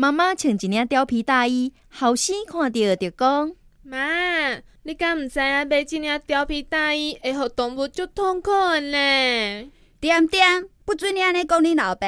妈妈穿一件貂皮大衣，后生看到就讲：妈，你敢毋知影买一件貂皮大衣会互动物足痛苦呢？点点，不准你安尼讲你老爸。